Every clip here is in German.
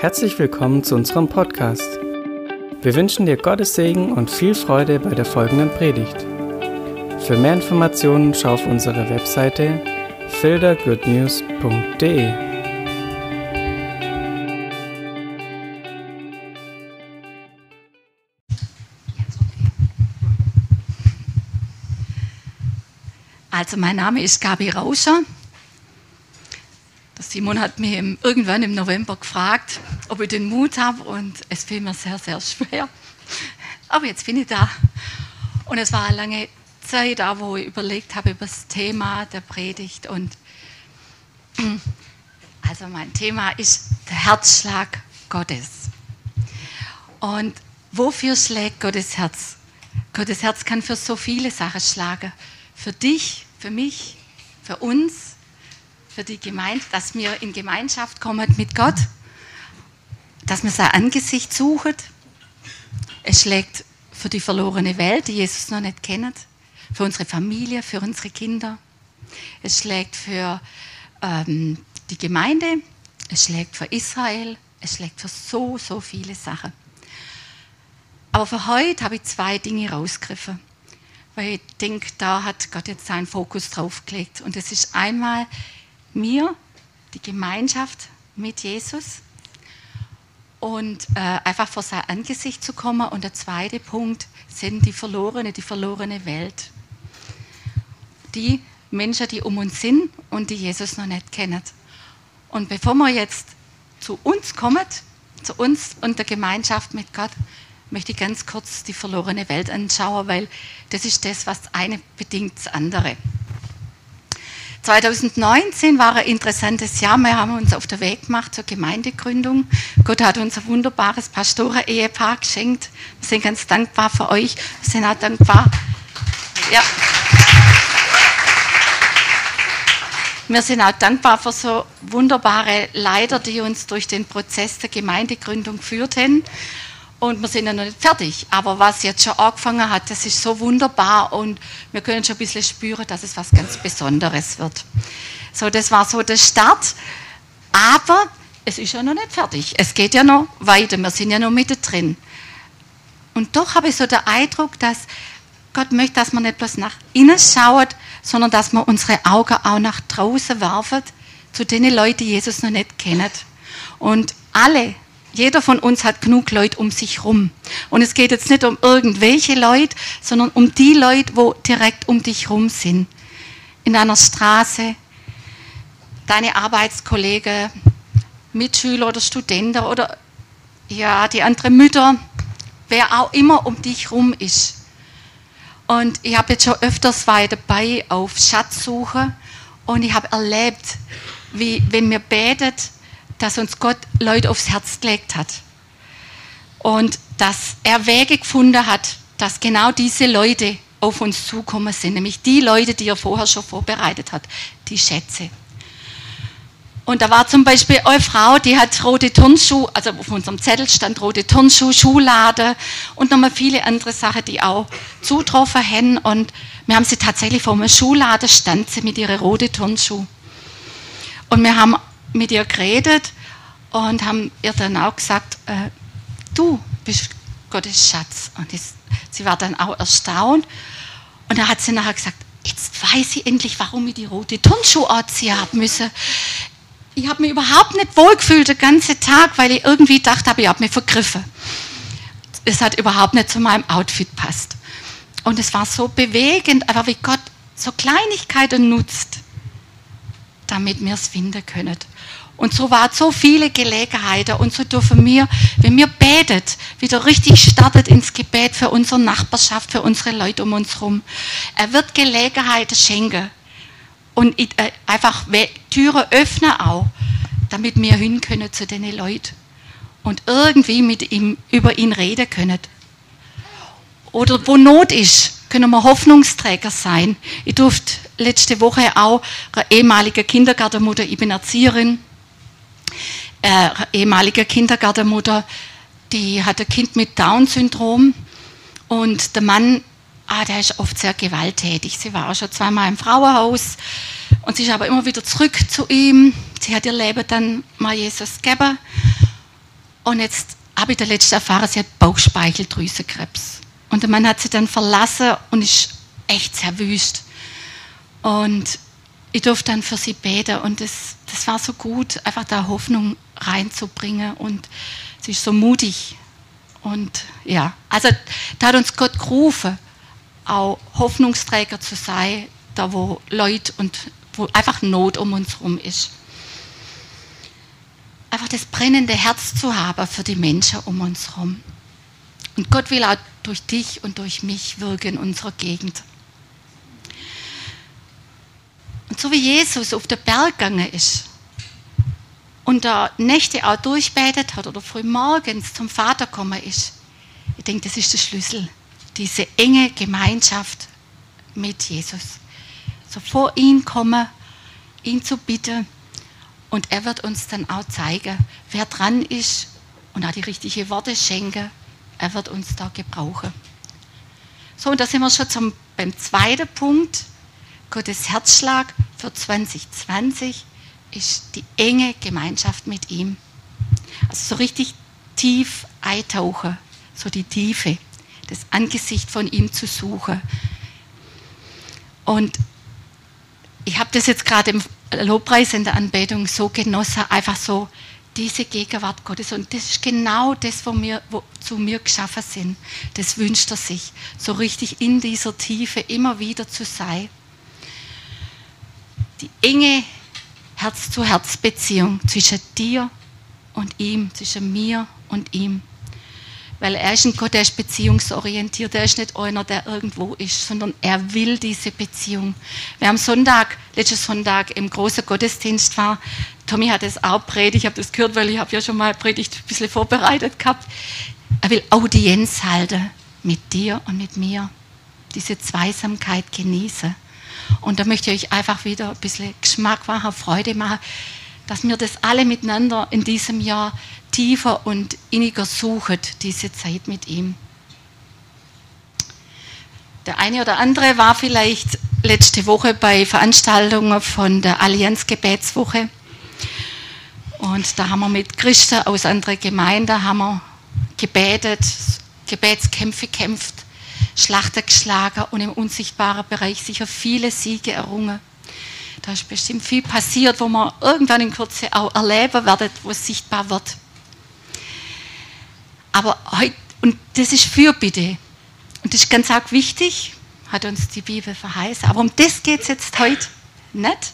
Herzlich willkommen zu unserem Podcast. Wir wünschen dir Gottes Segen und viel Freude bei der folgenden Predigt. Für mehr Informationen schau auf unsere Webseite fildergoodnews.de. Also mein Name ist Gabi Rauscher. Simon hat mich irgendwann im November gefragt, ob ich den Mut habe und es fiel mir sehr, sehr schwer. Aber jetzt bin ich da. Und es war eine lange Zeit da, wo ich überlegt habe über das Thema der Predigt. Und also mein Thema ist der Herzschlag Gottes. Und wofür schlägt Gottes Herz? Gottes Herz kann für so viele Sachen schlagen. Für dich, für mich, für uns, für die Gemeinde, dass wir in Gemeinschaft kommen mit Gott, dass wir sein Angesicht suchen. Es schlägt für die verlorene Welt, die Jesus noch nicht kennt, für unsere Familie, für unsere Kinder. Es schlägt für ähm, die Gemeinde, es schlägt für Israel, es schlägt für so, so viele Sachen. Aber für heute habe ich zwei Dinge rausgegriffen, weil ich denke, da hat Gott jetzt seinen Fokus drauf gelegt. Und das ist einmal mir, die Gemeinschaft mit Jesus und äh, einfach vor sein Angesicht zu kommen. Und der zweite Punkt sind die verlorene, die verlorene Welt. Die Menschen, die um uns sind und die Jesus noch nicht kennen. Und bevor wir jetzt zu uns kommen, zu uns und der Gemeinschaft mit Gott, möchte ich ganz kurz die verlorene Welt anschauen, weil das ist das, was eine bedingt das andere. 2019 war ein interessantes Jahr. Wir haben uns auf den Weg gemacht zur Gemeindegründung. Gott hat uns ein wunderbares Pastoren-Ehepaar geschenkt. Wir sind ganz dankbar für euch. Wir sind auch dankbar. Ja. Wir sind auch dankbar für so wunderbare Leiter, die uns durch den Prozess der Gemeindegründung führten. Und wir sind ja noch nicht fertig. Aber was jetzt schon angefangen hat, das ist so wunderbar und wir können schon ein bisschen spüren, dass es was ganz Besonderes wird. So, das war so der Start. Aber es ist ja noch nicht fertig. Es geht ja noch weiter. Wir sind ja noch mittendrin. Und doch habe ich so den Eindruck, dass Gott möchte, dass man nicht bloß nach innen schaut, sondern dass man unsere Augen auch nach draußen werfen, zu den Leuten, die Jesus noch nicht kennen. Und alle, jeder von uns hat genug Leute um sich rum. Und es geht jetzt nicht um irgendwelche Leute, sondern um die Leute, wo direkt um dich rum sind. In deiner Straße, deine Arbeitskollegen, Mitschüler oder Studenten oder ja, die anderen Mütter, wer auch immer um dich rum ist. Und ich habe jetzt schon öfters war dabei auf Schatzsuche und ich habe erlebt, wie wenn mir betet, dass uns Gott Leute aufs Herz gelegt hat. Und dass er Wege gefunden hat, dass genau diese Leute auf uns zukommen sind, nämlich die Leute, die er vorher schon vorbereitet hat, die Schätze. Und da war zum Beispiel eine Frau, die hat rote Turnschuhe, also auf unserem Zettel stand rote Turnschuhe, Schuhlade und nochmal viele andere Sachen, die auch zutroffen haben. Und wir haben sie tatsächlich vor einem Schuhladen stand sie mit ihren roten Turnschuhen. Und wir haben mit ihr geredet und haben ihr dann auch gesagt, äh, du bist Gottes Schatz. Und das, sie war dann auch erstaunt. Und da hat sie nachher gesagt, jetzt weiß ich endlich, warum ich die rote Turnschuhe anziehen habe müssen. Ich habe mich überhaupt nicht wohlgefühlt den ganzen Tag, weil ich irgendwie dachte habe, ich habe mich vergriffen. Es hat überhaupt nicht zu meinem Outfit passt. Und es war so bewegend, aber wie Gott so Kleinigkeiten nutzt, damit wir es finden können. Und so war so viele Gelegenheiten und so dürfen wir, wenn wir betet, wieder richtig startet ins Gebet für unsere Nachbarschaft, für unsere Leute um uns herum. Er wird Gelegenheiten schenken und äh, einfach Türen öffnen auch, damit wir hin können zu den Leuten und irgendwie mit ihm über ihn reden können. Oder wo Not ist, können wir Hoffnungsträger sein. Ich durfte letzte Woche auch eine ehemalige Kindergartenmutter, ich bin Erzieherin, äh, ehemalige Kindergartenmutter, die hat ein Kind mit Down-Syndrom und der Mann, ah, der ist oft sehr gewalttätig. Sie war auch schon zweimal im Frauenhaus und sie ist aber immer wieder zurück zu ihm. Sie hat ihr Leben dann mal Jesus gegeben Und jetzt habe ich der letzte erfahren, sie hat Bauchspeicheldrüsenkrebs. Und der Mann hat sie dann verlassen und ist echt sehr wüst. Und ich durfte dann für sie beten und das, das war so gut, einfach da Hoffnung reinzubringen und sie ist so mutig. Und ja, also da hat uns Gott gerufen, auch Hoffnungsträger zu sein, da wo Leute und wo einfach Not um uns herum ist. Einfach das brennende Herz zu haben für die Menschen um uns herum. Und Gott will auch durch dich und durch mich wirken in unserer Gegend. Und so wie Jesus auf den Berg gegangen ist und da Nächte auch durchbetet hat oder früh morgens zum Vater gekommen ist, ich denke, das ist der Schlüssel. Diese enge Gemeinschaft mit Jesus. So vor ihn kommen, ihn zu bitten und er wird uns dann auch zeigen, wer dran ist und auch die richtigen Worte schenken. Er wird uns da gebrauchen. So, und da sind wir schon zum, beim zweiten Punkt. Gottes Herzschlag für 2020 ist die enge Gemeinschaft mit ihm. Also so richtig tief eintauchen, so die Tiefe, das Angesicht von ihm zu suchen. Und ich habe das jetzt gerade im Lobpreis in der Anbetung so genossen, einfach so diese Gegenwart Gottes. Und das ist genau das, wo wir, wozu wir geschaffen sind. Das wünscht er sich, so richtig in dieser Tiefe immer wieder zu sein die enge Herz-zu-Herz-Beziehung zwischen dir und ihm, zwischen mir und ihm. Weil er ist ein Gott, der ist beziehungsorientiert. Er ist nicht einer, der irgendwo ist, sondern er will diese Beziehung. Wer am Sonntag, letzten Sonntag im großen Gottesdienst war, Tommy hat es auch predigt, ich habe das gehört, weil ich habe ja schon mal predigt ein bisschen vorbereitet gehabt. Er will Audienz halten mit dir und mit mir. Diese Zweisamkeit genießen. Und da möchte ich euch einfach wieder ein bisschen Geschmack machen, Freude machen, dass wir das alle miteinander in diesem Jahr tiefer und inniger suchen, diese Zeit mit ihm. Der eine oder andere war vielleicht letzte Woche bei Veranstaltungen von der Allianz Gebetswoche. Und da haben wir mit Christen aus anderen Gemeinden haben wir gebetet, Gebetskämpfe gekämpft Schlachter geschlagen und im unsichtbaren Bereich sicher viele Siege errungen. Da ist bestimmt viel passiert, wo man irgendwann in Kürze auch erleben werden, wo es sichtbar wird. Aber heute, und das ist Fürbitte. Und das ist ganz arg wichtig, hat uns die Bibel verheißen. Aber um das geht es jetzt heute nicht,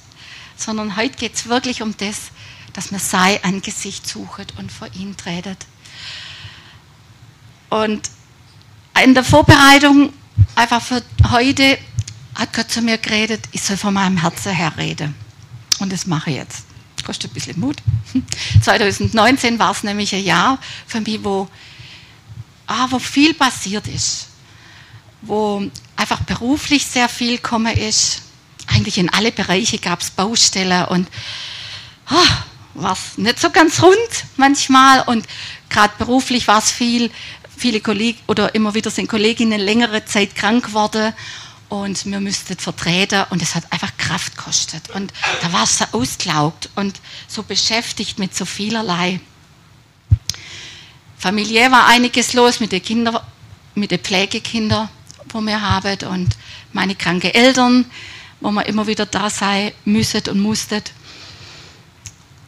sondern heute geht es wirklich um das, dass man sein Angesicht sucht und vor ihn tretet. Und in der Vorbereitung einfach für heute hat Gott zu mir geredet, ich soll von meinem Herzen her reden. Und das mache ich jetzt. Kostet ein bisschen Mut. 2019 war es nämlich ein Jahr für mich, wo, ah, wo viel passiert ist. Wo einfach beruflich sehr viel gekommen ist. Eigentlich in alle Bereiche gab es Baustellen und ah, war es nicht so ganz rund manchmal. Und gerade beruflich war es viel viele Kollegen oder immer wieder sind Kolleginnen längere Zeit krank geworden und wir müssten vertreten und es hat einfach Kraft gekostet. Und da war es so ausgelaugt und so beschäftigt mit so vielerlei. Familiär war einiges los mit den Kindern, mit den Pflegekindern, wo wir haben und meine kranken Eltern, wo wir immer wieder da sein müssen und mussten.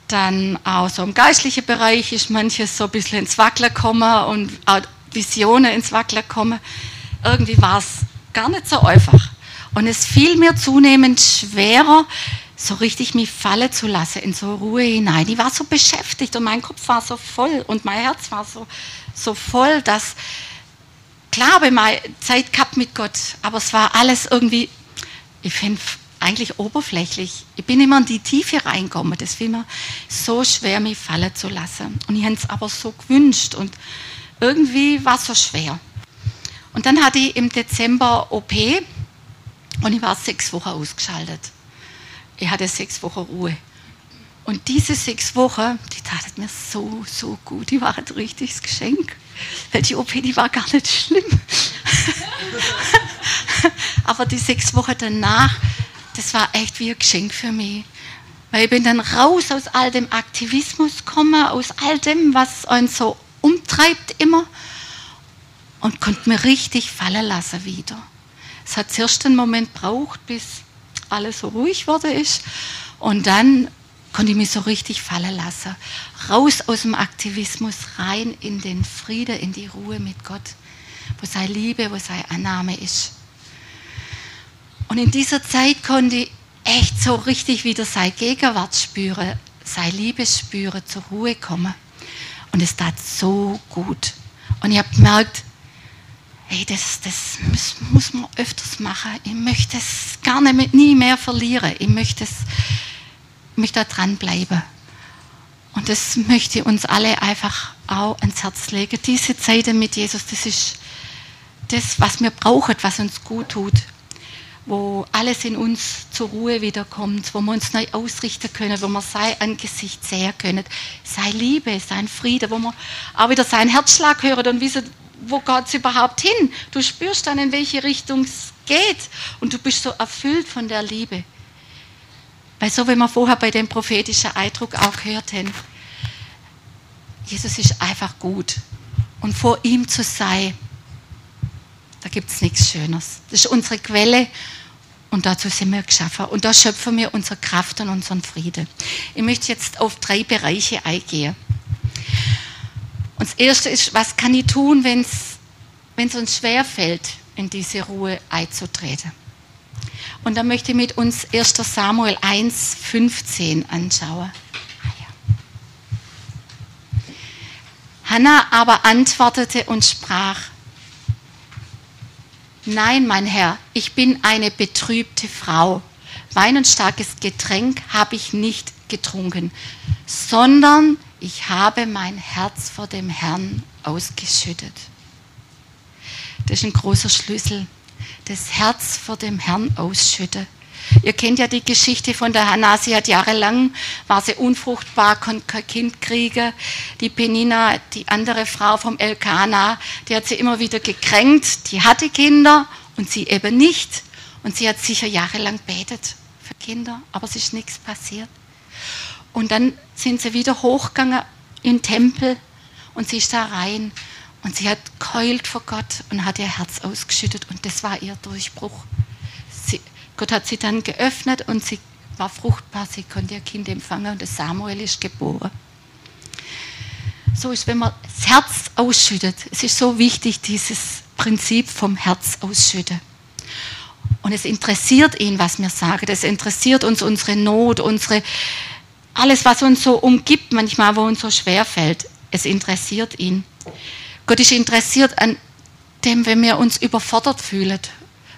Dann auch so im geistlichen Bereich ist manches so ein bisschen ins Wackeln gekommen und auch Visionen ins Wackeln kommen. Irgendwie war es gar nicht so einfach. Und es fiel mir zunehmend schwerer, so richtig mich fallen zu lassen in so Ruhe hinein. Ich war so beschäftigt und mein Kopf war so voll und mein Herz war so, so voll, dass klar habe ich mal Zeit gehabt mit Gott, aber es war alles irgendwie, ich finde eigentlich oberflächlich. Ich bin immer in die Tiefe reingekommen. Das fiel mir so schwer, mich fallen zu lassen. Und ich habe es aber so gewünscht und irgendwie war es so schwer. Und dann hatte ich im Dezember OP und ich war sechs Wochen ausgeschaltet. Ich hatte sechs Wochen Ruhe. Und diese sechs Wochen, die taten mir so, so gut. Die waren ein richtiges Geschenk. Weil die OP, die war gar nicht schlimm. Aber die sechs Wochen danach, das war echt wie ein Geschenk für mich. Weil ich bin dann raus aus all dem Aktivismus komme, aus all dem, was uns so umtreibt immer und konnte mir richtig fallen lassen wieder. Es hat zuerst einen Moment braucht, bis alles so ruhig wurde ist und dann konnte ich mich so richtig fallen lassen. Raus aus dem Aktivismus, rein in den Frieden, in die Ruhe mit Gott, wo seine Liebe, wo seine Annahme ist. Und in dieser Zeit konnte ich echt so richtig wieder seine Gegenwart spüren, seine Liebe spüren, zur Ruhe kommen. Und es tat so gut. Und ich habe gemerkt, hey, das, das muss, muss man öfters machen. Ich möchte es gar nicht, nie mehr verlieren. Ich möchte es möchte da dranbleiben. Und das möchte ich uns alle einfach auch ans Herz legen. Diese Zeit mit Jesus, das ist das, was wir brauchen, was uns gut tut. Wo alles in uns zur Ruhe wiederkommt, wo wir uns neu ausrichten können, wo wir sein Angesicht sehen können. Sei Liebe, sein Friede, wo wir auch wieder seinen Herzschlag hören und wissen, wo es überhaupt hin? Du spürst dann, in welche Richtung es geht. Und du bist so erfüllt von der Liebe. Weil so wie wir vorher bei dem prophetischen Eindruck auch gehört haben, Jesus ist einfach gut. Und vor ihm zu sein, gibt es nichts Schöneres. Das ist unsere Quelle und dazu sind wir geschaffen. Und da schöpfen wir unsere Kraft und unseren Frieden. Ich möchte jetzt auf drei Bereiche eingehen. Und das erste ist, was kann ich tun, wenn es uns schwerfällt, in diese Ruhe einzutreten? Und da möchte ich mit uns 1. Samuel 1, 15 anschauen. Hannah aber antwortete und sprach, Nein, mein Herr, ich bin eine betrübte Frau. Wein und starkes Getränk habe ich nicht getrunken, sondern ich habe mein Herz vor dem Herrn ausgeschüttet. Das ist ein großer Schlüssel das Herz vor dem Herrn ausschütte. Ihr kennt ja die Geschichte von der Hannah. Sie hat jahrelang, war sie unfruchtbar, konnte kein Kind kriegen. Die Penina, die andere Frau vom Elkana, die hat sie immer wieder gekränkt. Die hatte Kinder und sie eben nicht. Und sie hat sicher jahrelang betet für Kinder, aber es ist nichts passiert. Und dann sind sie wieder hochgegangen in den Tempel und sie ist da rein und sie hat keult vor Gott und hat ihr Herz ausgeschüttet und das war ihr Durchbruch. Sie, Gott hat sie dann geöffnet und sie war fruchtbar, sie konnte ihr Kind empfangen und das Samuel ist geboren. So ist, wenn man das Herz ausschüttet. Es ist so wichtig, dieses Prinzip vom Herz ausschütten. Und es interessiert ihn, was wir sagen. Es interessiert uns unsere Not, unsere, alles, was uns so umgibt, manchmal, wo uns so schwer fällt. Es interessiert ihn. Gott ist interessiert an dem, wenn wir uns überfordert fühlen,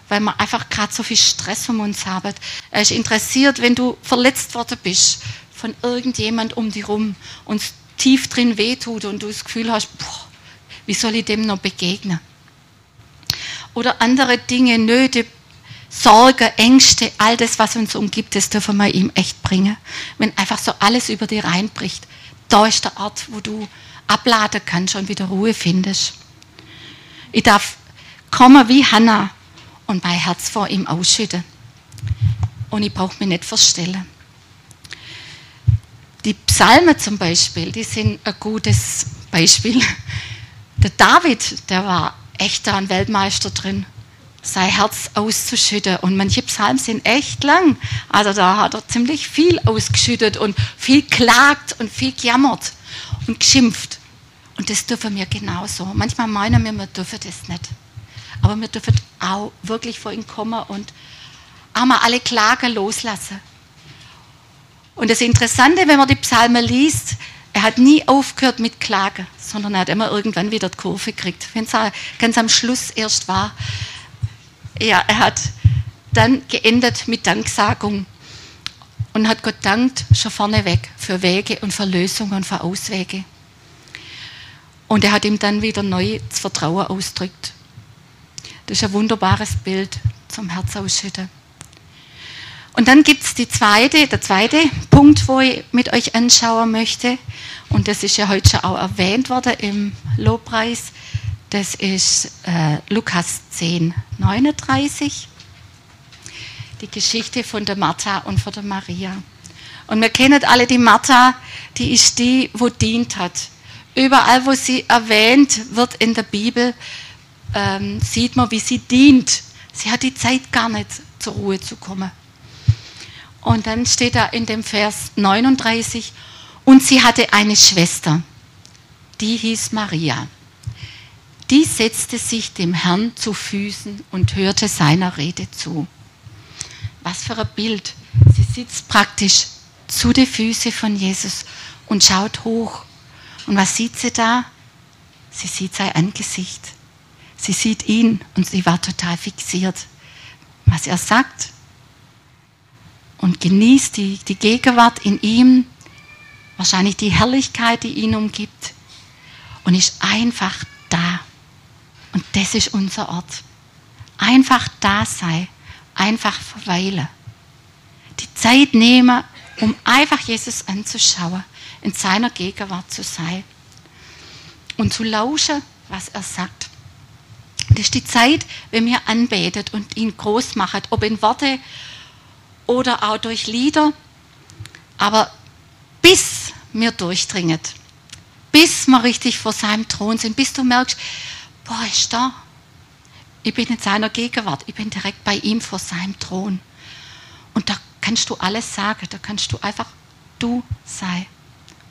weil wir einfach gerade so viel Stress um uns haben. Er ist interessiert, wenn du verletzt worden bist von irgendjemand um dich rum und es tief drin wehtut und du das Gefühl hast, boah, wie soll ich dem noch begegnen? Oder andere Dinge, Nöte, Sorge, Ängste, all das, was uns umgibt, das dürfen wir ihm echt bringen. Wenn einfach so alles über dir reinbricht, da ist der Ort, wo du abladen kannst und wieder Ruhe findest. Ich darf kommen wie Hannah und mein Herz vor ihm ausschütten. Und ich brauche mich nicht verstellen. Die Psalmen zum Beispiel, die sind ein gutes Beispiel. Der David, der war echt da ein Weltmeister drin, sein Herz auszuschütten. Und manche Psalmen sind echt lang. Also da hat er ziemlich viel ausgeschüttet und viel klagt und viel gejammert und geschimpft. Und das dürfen wir genauso. Manchmal meinen wir, wir dürfen das nicht. Aber wir dürfen auch wirklich vor ihn kommen und einmal alle Klagen loslassen. Und das Interessante, wenn man die Psalmen liest, er hat nie aufgehört mit Klagen, sondern er hat immer irgendwann wieder die Kurve gekriegt. Wenn es ganz am Schluss erst war, ja, er hat dann geendet mit Danksagung und hat Gott dankt schon vorneweg für Wege und für Lösungen und für Auswege. Und er hat ihm dann wieder neu das Vertrauen ausdrückt. Das ist ein wunderbares Bild zum Herz ausschütten. Und dann gibt es zweite, der zweite Punkt, wo ich mit euch anschauen möchte. Und das ist ja heute schon auch erwähnt worden im Lobpreis. Das ist äh, Lukas 10, 39. Die Geschichte von der Martha und von der Maria. Und wir kennen alle die Martha, die ist die, wo dient hat. Überall, wo sie erwähnt wird in der Bibel, ähm, sieht man, wie sie dient. Sie hat die Zeit gar nicht, zur Ruhe zu kommen. Und dann steht da in dem Vers 39, und sie hatte eine Schwester, die hieß Maria. Die setzte sich dem Herrn zu Füßen und hörte seiner Rede zu. Was für ein Bild. Sie sitzt praktisch zu den Füßen von Jesus und schaut hoch. Und was sieht sie da? Sie sieht sein Angesicht. Sie sieht ihn und sie war total fixiert, was er sagt. Und genießt die, die Gegenwart in ihm, wahrscheinlich die Herrlichkeit, die ihn umgibt. Und ist einfach da. Und das ist unser Ort. Einfach da sein, einfach verweilen. Die Zeit nehmen, um einfach Jesus anzuschauen, in seiner Gegenwart zu sein und zu lauschen, was er sagt. Das ist die Zeit, wenn wir anbetet und ihn groß machen, ob in Worte oder auch durch Lieder, aber bis wir durchdringen, bis wir richtig vor seinem Thron sind, bis du merkst, boah, ist da. Ich bin in seiner Gegenwart, ich bin direkt bei ihm vor seinem Thron. Und da kannst du alles sagen, da kannst du einfach du sein.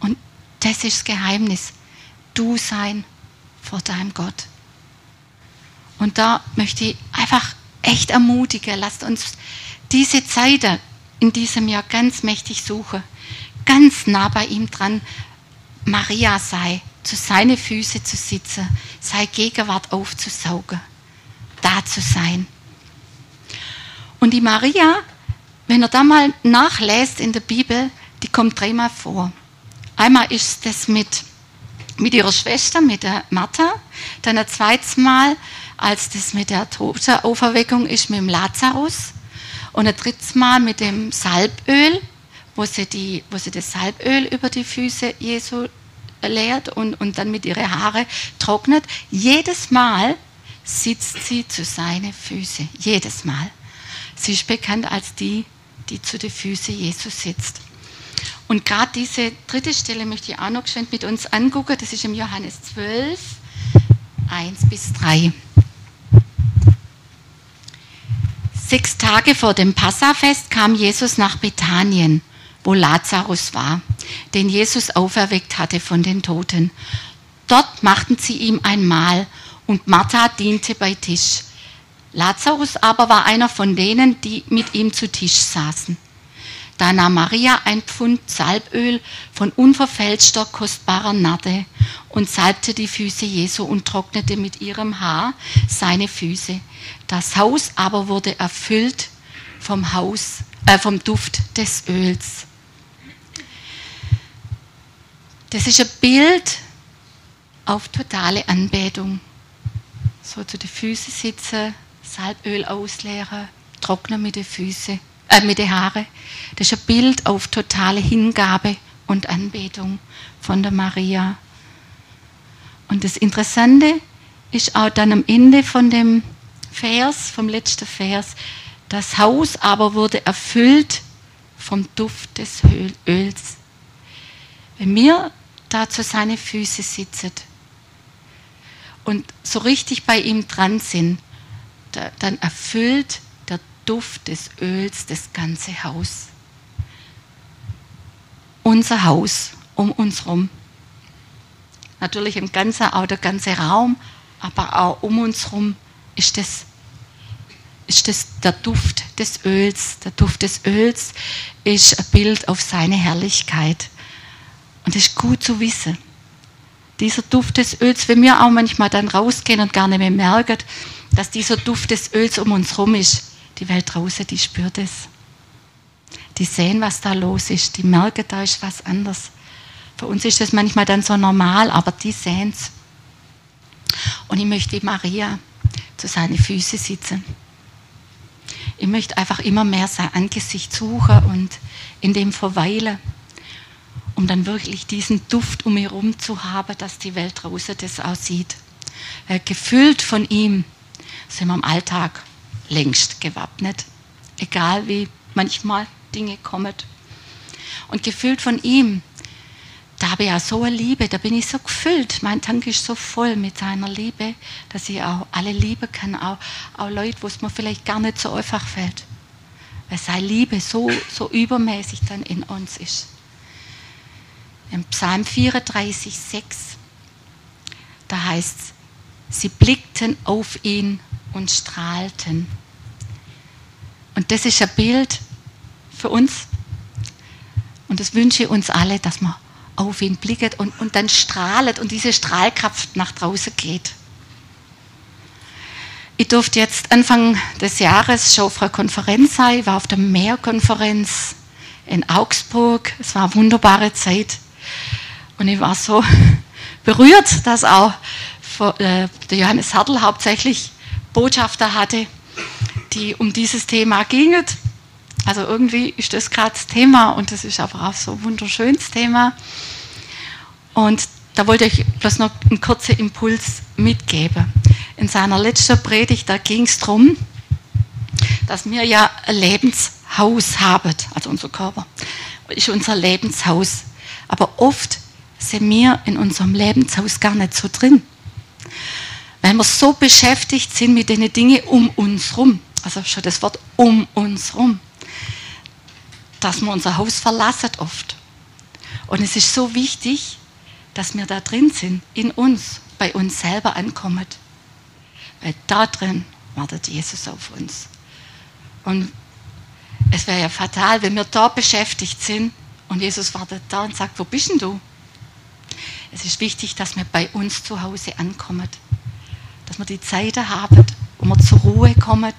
Und das ist das Geheimnis, du sein vor deinem Gott. Und da möchte ich einfach echt ermutigen, lasst uns diese Zeit in diesem Jahr ganz mächtig suchen, ganz nah bei ihm dran, Maria sei, zu seinen Füßen zu sitzen, seine Gegenwart aufzusaugen, da zu sein. Und die Maria, wenn er da mal nachlässt in der Bibel, die kommt dreimal vor. Einmal ist das mit, mit ihrer Schwester, mit der Martha, dann ein zweites Mal, als das mit der Totenauferweckung ist, mit dem Lazarus und ein drittes Mal mit dem Salböl, wo sie, die, wo sie das Salböl über die Füße Jesu leert und, und dann mit ihren Haare trocknet. Jedes Mal sitzt sie zu seinen Füßen. Jedes Mal. Sie ist bekannt als die, die zu den Füßen Jesus sitzt. Und gerade diese dritte Stelle möchte ich auch noch geschwind mit uns angucken. Das ist im Johannes 12, 1 bis 3. Sechs Tage vor dem Passafest kam Jesus nach Bethanien wo Lazarus war, den Jesus auferweckt hatte von den Toten. Dort machten sie ihm ein Mahl und Martha diente bei Tisch. Lazarus aber war einer von denen, die mit ihm zu Tisch saßen. Da nahm Maria ein Pfund Salböl von unverfälschter, kostbarer Narde und salbte die Füße Jesu und trocknete mit ihrem Haar seine Füße. Das Haus aber wurde erfüllt vom Haus, äh, vom Duft des Öls. Das ist ein Bild auf totale Anbetung. So zu den Füßen sitzen, Salböl ausleeren, trocknen mit den Füßen, äh, mit den Haaren. Das ist ein Bild auf totale Hingabe und Anbetung von der Maria. Und das Interessante ist auch dann am Ende von dem Vers, vom letzten Vers, das Haus aber wurde erfüllt vom Duft des Öls. Wenn wir da zu seinen Füßen sitzen und so richtig bei ihm dran sind, da, dann erfüllt Duft des Öls das ganze Haus. Unser Haus um uns herum. Natürlich im ganzen, auch der ganze Raum, aber auch um uns herum ist das, ist das der Duft des Öls. Der Duft des Öls ist ein Bild auf seine Herrlichkeit. Und das ist gut zu wissen. Dieser Duft des Öls, wenn wir auch manchmal dann rausgehen und gar nicht mehr merken, dass dieser Duft des Öls um uns herum ist, die Welt draußen, die spürt es. Die sehen, was da los ist. Die merken, da ist was anderes. Für uns ist das manchmal dann so normal, aber die sehen es. Und ich möchte Maria zu seinen Füßen sitzen. Ich möchte einfach immer mehr sein Angesicht suchen und in dem verweilen um dann wirklich diesen Duft um mich herum zu haben, dass die Welt draußen das aussieht. Gefüllt von ihm sind wir im Alltag längst gewappnet, egal wie manchmal Dinge kommen. und gefüllt von ihm. Da habe ich ja so eine Liebe, da bin ich so gefüllt. Mein Tank ist so voll mit seiner Liebe, dass ich auch alle lieben kann, auch, auch Leute, wo es mir vielleicht gar nicht so einfach fällt. Weil seine Liebe so, so übermäßig dann in uns ist. Im Psalm 34, 6, da heißt es, sie blickten auf ihn und strahlten. Und das ist ein Bild für uns. Und das wünsche ich uns alle, dass man auf ihn blickt und, und dann strahlt und diese Strahlkraft nach draußen geht. Ich durfte jetzt Anfang des Jahres schon auf einer Konferenz sein, ich war auf der Mehrkonferenz in Augsburg. Es war eine wunderbare Zeit. Und ich war so berührt, dass auch äh, der Johannes Hartl hauptsächlich Botschafter hatte, die um dieses Thema gingen. Also irgendwie ist das gerade das Thema und das ist einfach auch so ein wunderschönes Thema. Und da wollte ich bloß noch einen kurzen Impuls mitgeben. In seiner letzten Predigt, da ging es darum, dass wir ja ein Lebenshaus haben, also unser Körper ist unser Lebenshaus. Aber oft sind wir in unserem Lebenshaus gar nicht so drin. Weil wir so beschäftigt sind mit den Dingen um uns herum. Also schon das Wort um uns herum dass wir unser Haus verlassen oft. Und es ist so wichtig, dass wir da drin sind, in uns, bei uns selber ankommen. Weil da drin wartet Jesus auf uns. Und es wäre ja fatal, wenn wir da beschäftigt sind und Jesus wartet da und sagt, wo bist denn du? Es ist wichtig, dass wir bei uns zu Hause ankommen. Dass wir die Zeit haben, wo wir zur Ruhe kommen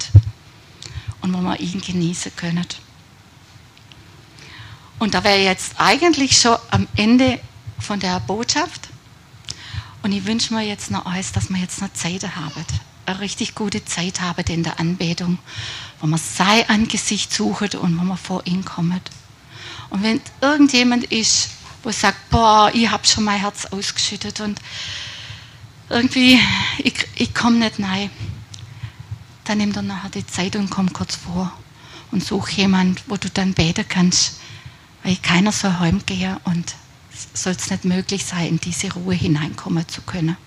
und wo wir ihn genießen können. Und da wäre jetzt eigentlich schon am Ende von der Botschaft. Und ich wünsche mir jetzt noch eins, dass wir jetzt noch Zeit haben. Eine richtig gute Zeit haben in der Anbetung, wo man sein Angesicht sucht und wo man vor ihn kommt. Und wenn irgendjemand ist, wo sagt, boah, ich habe schon mein Herz ausgeschüttet und irgendwie, ich, ich komme nicht rein, dann nimm dann nachher die Zeit und komm kurz vor und such jemand, wo du dann beten kannst weil keiner soll heimgehen und soll es nicht möglich sein, in diese Ruhe hineinkommen zu können.